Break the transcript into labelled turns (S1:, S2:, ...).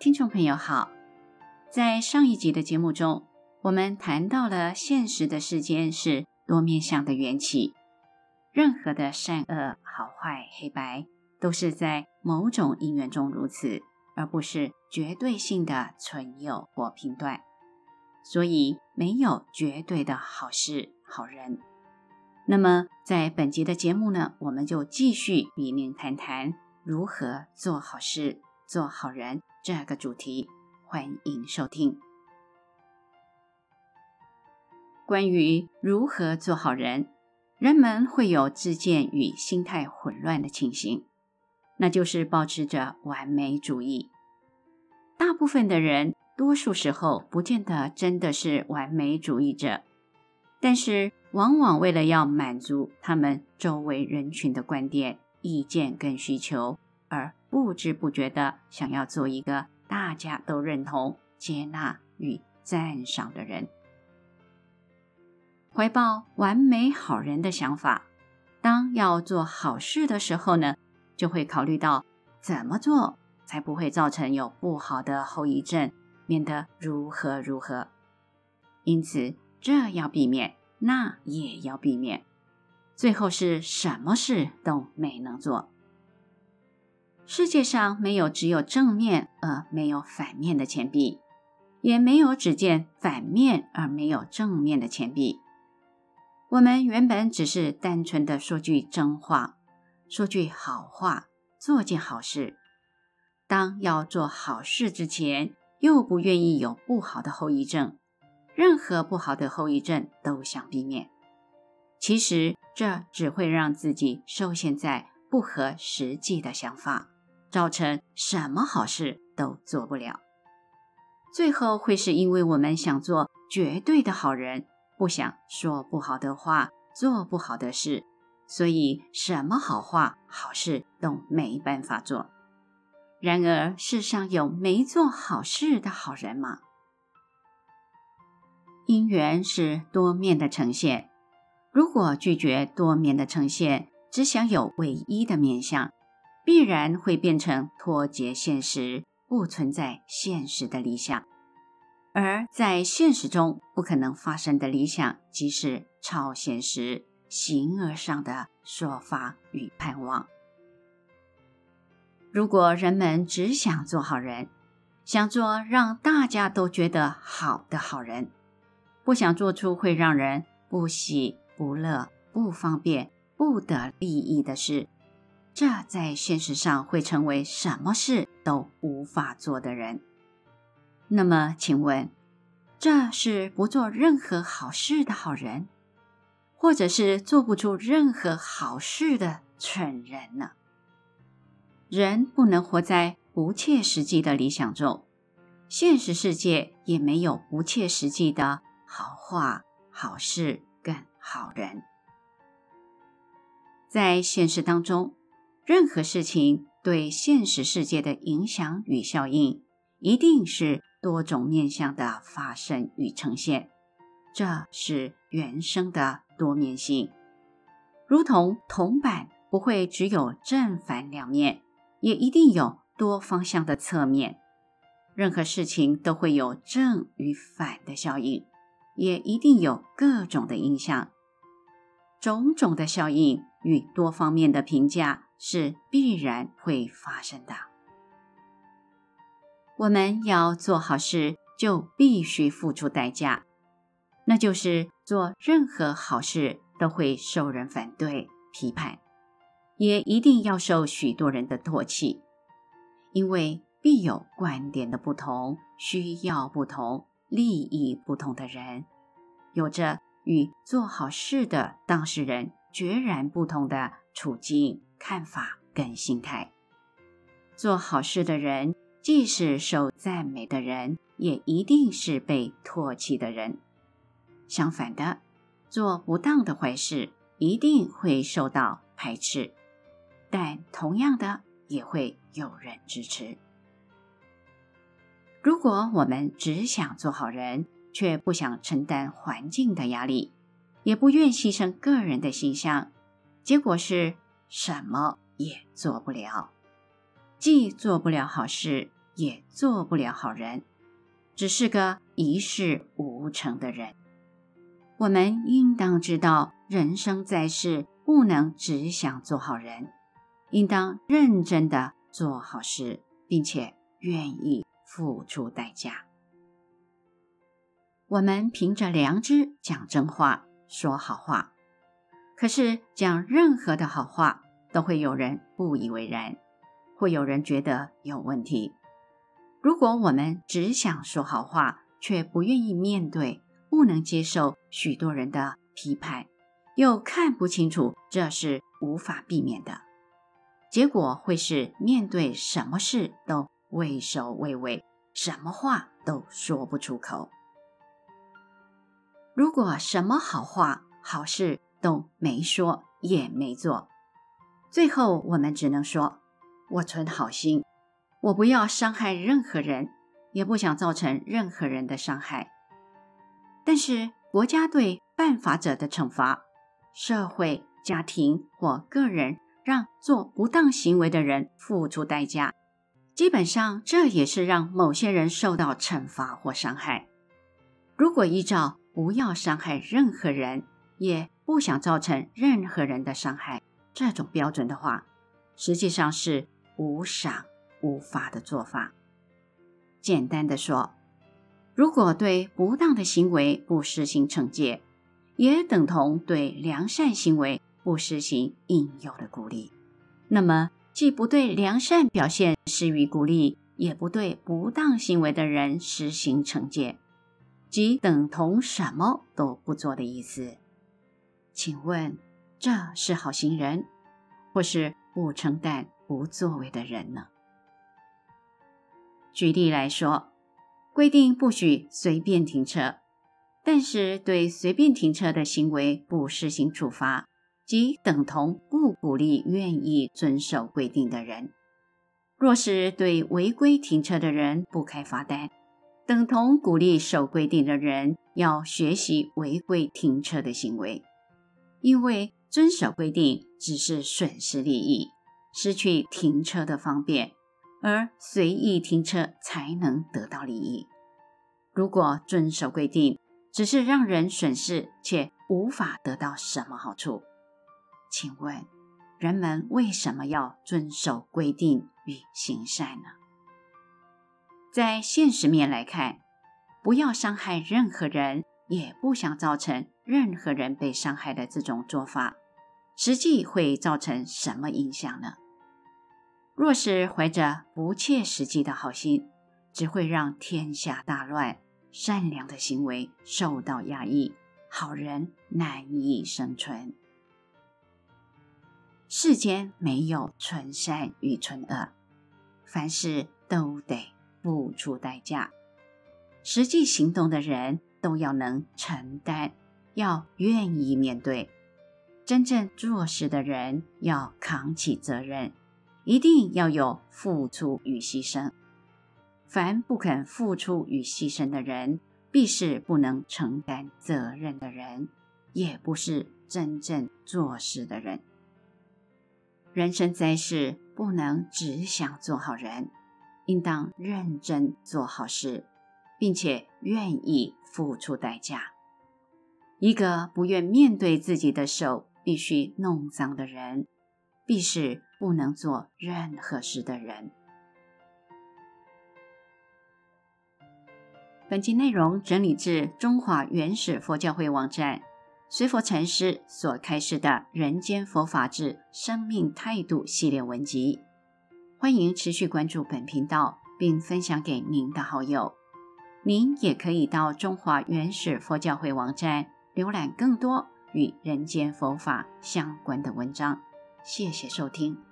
S1: 听众朋友好，在上一集的节目中，我们谈到了现实的世间是多面向的缘起，任何的善恶、好坏、黑白，都是在某种因缘中如此，而不是绝对性的存有或评断。所以没有绝对的好事、好人。那么在本集的节目呢，我们就继续与您谈谈如何做好事、做好人。这个主题，欢迎收听。关于如何做好人，人们会有自见与心态混乱的情形，那就是保持着完美主义。大部分的人，多数时候不见得真的是完美主义者，但是往往为了要满足他们周围人群的观点、意见跟需求，而不知不觉的想要做一个大家都认同、接纳与赞赏的人，怀抱完美好人的想法。当要做好事的时候呢，就会考虑到怎么做才不会造成有不好的后遗症，免得如何如何。因此，这要避免，那也要避免，最后是什么事都没能做。世界上没有只有正面而没有反面的钱币，也没有只见反面而没有正面的钱币。我们原本只是单纯的说句真话，说句好话，做件好事。当要做好事之前，又不愿意有不好的后遗症，任何不好的后遗症都想避免。其实这只会让自己受限在不合实际的想法。造成什么好事都做不了，最后会是因为我们想做绝对的好人，不想说不好的话，做不好的事，所以什么好话、好事都没办法做。然而，世上有没做好事的好人吗？因缘是多面的呈现，如果拒绝多面的呈现，只想有唯一的面相。必然会变成脱节现实、不存在现实的理想，而在现实中不可能发生的理想，即是超现实、形而上的说法与盼望。如果人们只想做好人，想做让大家都觉得好的好人，不想做出会让人不喜、不乐、不方便、不得利益的事。这在现实上会成为什么事都无法做的人。那么，请问，这是不做任何好事的好人，或者是做不出任何好事的蠢人呢？人不能活在不切实际的理想中，现实世界也没有不切实际的好话、好事跟好人。在现实当中。任何事情对现实世界的影响与效应，一定是多种面向的发生与呈现。这是原生的多面性，如同铜板不会只有正反两面，也一定有多方向的侧面。任何事情都会有正与反的效应，也一定有各种的影响，种种的效应与多方面的评价。是必然会发生的。我们要做好事，就必须付出代价，那就是做任何好事都会受人反对、批判，也一定要受许多人的唾弃，因为必有观点的不同、需要不同、利益不同的人，有着与做好事的当事人决然不同的处境。看法跟心态，做好事的人，既是受赞美的人，也一定是被唾弃的人。相反的，做不当的坏事，一定会受到排斥，但同样的，也会有人支持。如果我们只想做好人，却不想承担环境的压力，也不愿牺牲个人的形象，结果是。什么也做不了，既做不了好事，也做不了好人，只是个一事无成的人。我们应当知道，人生在世，不能只想做好人，应当认真的做好事，并且愿意付出代价。我们凭着良知讲真话，说好话，可是讲任何的好话，都会有人不以为然，会有人觉得有问题。如果我们只想说好话，却不愿意面对，不能接受许多人的批判，又看不清楚这是无法避免的，结果会是面对什么事都畏首畏尾，什么话都说不出口。如果什么好话、好事都没说，也没做，最后我们只能说：“我存好心。”我不要伤害任何人，也不想造成任何人的伤害。但是国家对犯法者的惩罚，社会、家庭或个人让做不当行为的人付出代价，基本上这也是让某些人受到惩罚或伤害。如果依照不要伤害任何人，也不想造成任何人的伤害这种标准的话，实际上是无赏。无法的做法。简单的说，如果对不当的行为不实行惩戒，也等同对良善行为不实行应有的鼓励。那么，既不对良善表现施予鼓励，也不对不当行为的人实行惩戒，即等同什么都不做的意思。请问，这是好心人，或是不承担、不作为的人呢？举例来说，规定不许随便停车，但是对随便停车的行为不施行处罚，即等同不鼓励愿意遵守规定的人。若是对违规停车的人不开罚单，等同鼓励守规定的人要学习违规停车的行为，因为遵守规定只是损失利益，失去停车的方便。而随意停车才能得到利益。如果遵守规定只是让人损失，且无法得到什么好处，请问人们为什么要遵守规定与行善呢？在现实面来看，不要伤害任何人，也不想造成任何人被伤害的这种做法，实际会造成什么影响呢？若是怀着不切实际的好心，只会让天下大乱，善良的行为受到压抑，好人难以生存。世间没有纯善与纯恶，凡事都得付出代价。实际行动的人都要能承担，要愿意面对。真正做事的人要扛起责任。一定要有付出与牺牲。凡不肯付出与牺牲的人，必是不能承担责任的人，也不是真正做事的人。人生在世，不能只想做好人，应当认真做好事，并且愿意付出代价。一个不愿面对自己的手必须弄脏的人，必是不能做任何事的人。本集内容整理自中华原始佛教会网站随佛禅师所开示的《人间佛法之生命态度》系列文集。欢迎持续关注本频道，并分享给您的好友。您也可以到中华原始佛教会网站浏览更多与人间佛法相关的文章。谢谢收听。